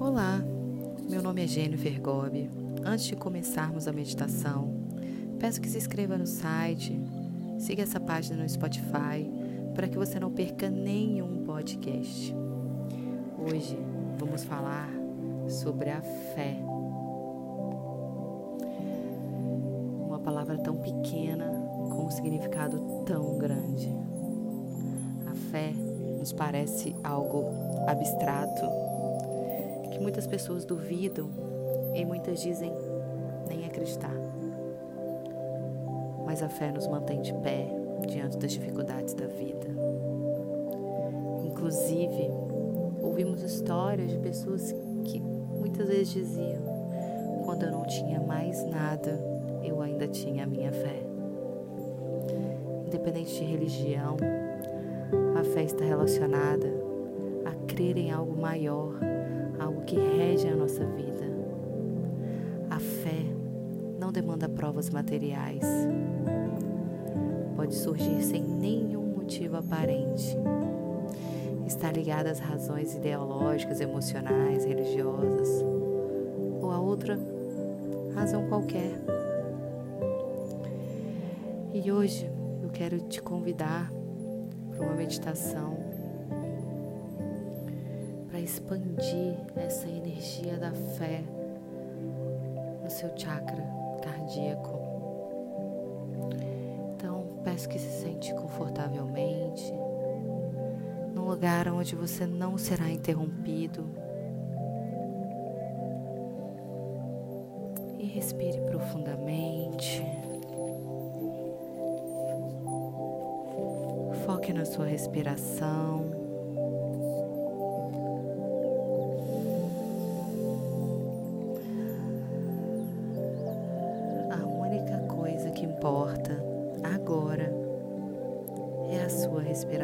Olá, meu nome é Jennifer Gobi. Antes de começarmos a meditação, peço que se inscreva no site, siga essa página no Spotify para que você não perca nenhum podcast. Hoje vamos falar sobre a fé. Uma palavra tão pequena com um significado tão grande. A fé nos parece algo abstrato que muitas pessoas duvidam e muitas dizem nem acreditar. Mas a fé nos mantém de pé diante das dificuldades da vida. Inclusive, ouvimos histórias de pessoas que muitas vezes diziam: quando eu não tinha mais nada, eu ainda tinha a minha fé. Independente de religião, a fé está relacionada a crer em algo maior que rege a nossa vida. A fé não demanda provas materiais. Pode surgir sem nenhum motivo aparente. Está ligada às razões ideológicas, emocionais, religiosas ou a outra razão qualquer. E hoje eu quero te convidar para uma meditação expandir essa energia da fé no seu chakra cardíaco. Então, peço que se sente confortavelmente, num lugar onde você não será interrompido. E respire profundamente. Foque na sua respiração.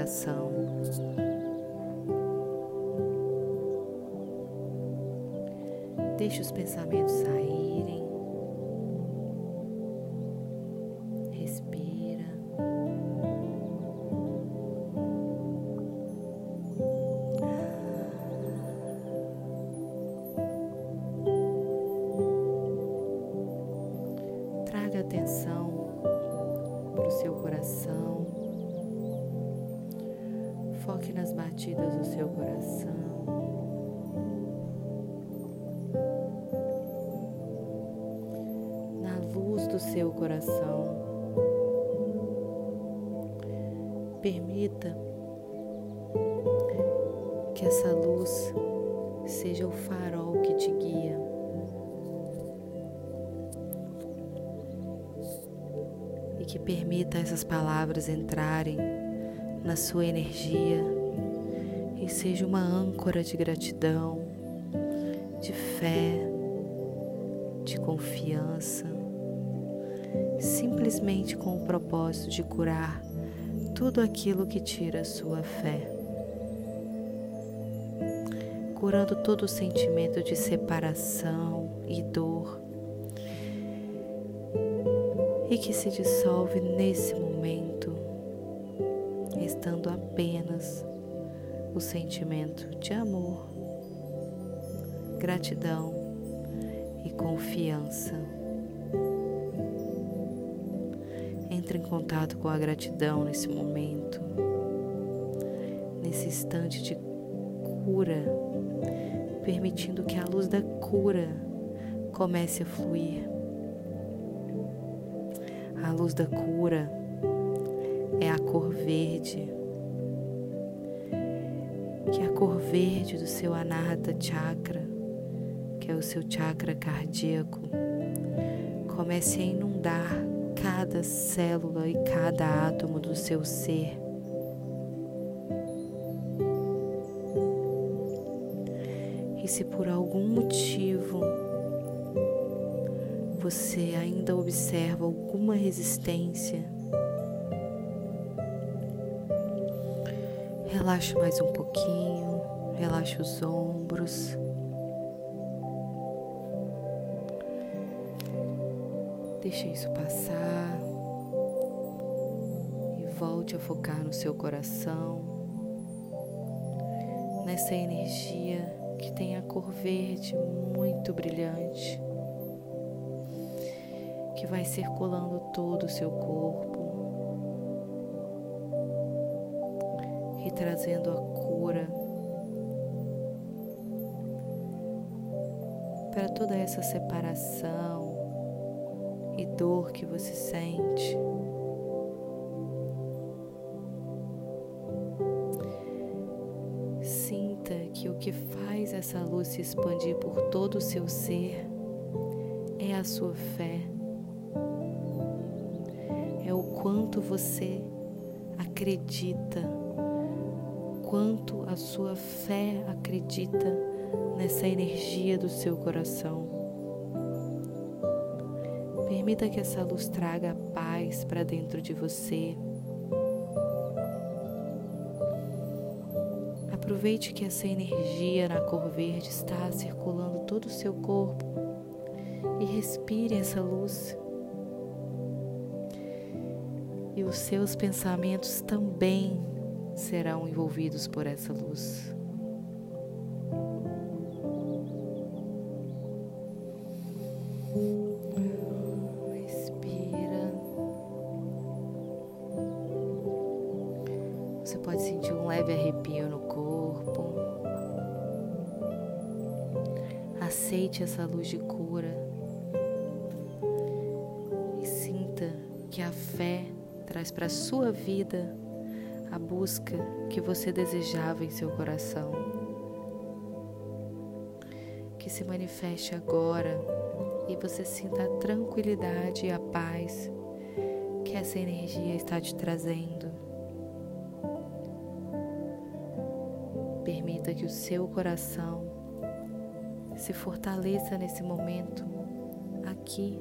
Respiração. Deixe os pensamentos saírem. Respira. Traga atenção para o seu coração. Foque nas batidas do seu coração. Na luz do seu coração. Permita que essa luz seja o farol que te guia. que permita essas palavras entrarem na sua energia e seja uma âncora de gratidão, de fé, de confiança, simplesmente com o propósito de curar tudo aquilo que tira a sua fé. Curando todo o sentimento de separação e dor e que se dissolve nesse momento, restando apenas o sentimento de amor, gratidão e confiança. Entre em contato com a gratidão nesse momento, nesse instante de cura, permitindo que a luz da cura comece a fluir a luz da cura é a cor verde, que é a cor verde do seu anahata chakra, que é o seu chakra cardíaco, comece a inundar cada célula e cada átomo do seu ser. E se por algum motivo você ainda observa alguma resistência, relaxe mais um pouquinho, relaxe os ombros. Deixe isso passar. E volte a focar no seu coração, nessa energia que tem a cor verde muito brilhante, que vai circulando todo o seu corpo e trazendo a cura para toda essa separação e dor que você sente. Sinta que o que faz essa luz se expandir por todo o seu ser é a sua fé. É o quanto você acredita, quanto a sua fé acredita nessa energia do seu coração. Permita que essa luz traga paz para dentro de você. Aproveite que essa energia na cor verde está circulando todo o seu corpo e respire essa luz. E os seus pensamentos também serão envolvidos por essa luz. Você pode sentir um leve arrepio no corpo. Aceite essa luz de cura e sinta que a fé traz para sua vida a busca que você desejava em seu coração. Que se manifeste agora e você sinta a tranquilidade e a paz que essa energia está te trazendo. Permita que o seu coração se fortaleça nesse momento, aqui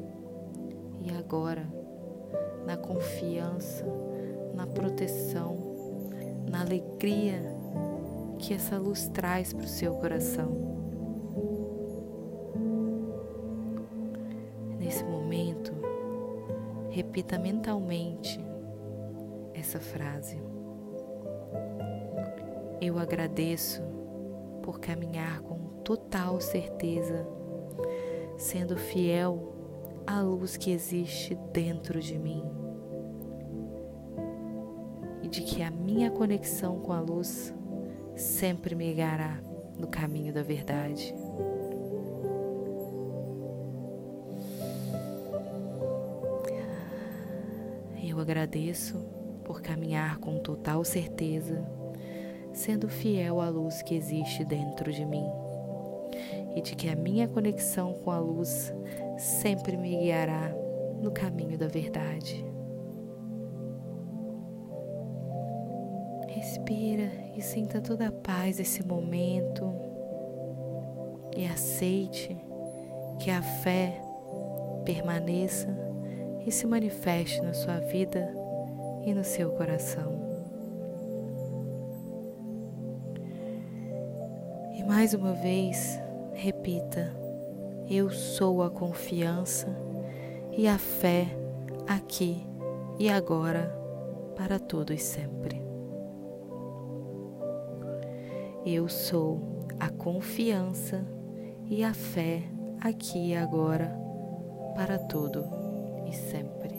e agora, na confiança, na proteção, na alegria que essa luz traz para o seu coração. Nesse momento, repita mentalmente essa frase. Eu agradeço por caminhar com total certeza, sendo fiel à luz que existe dentro de mim e de que a minha conexão com a luz sempre me guiará no caminho da verdade. Eu agradeço por caminhar com total certeza sendo fiel à luz que existe dentro de mim e de que a minha conexão com a luz sempre me guiará no caminho da verdade. Respira e sinta toda a paz desse momento e aceite que a fé permaneça e se manifeste na sua vida e no seu coração. Mais uma vez, repita: Eu sou a confiança e a fé aqui e agora para todos sempre. Eu sou a confiança e a fé aqui e agora para todo e sempre.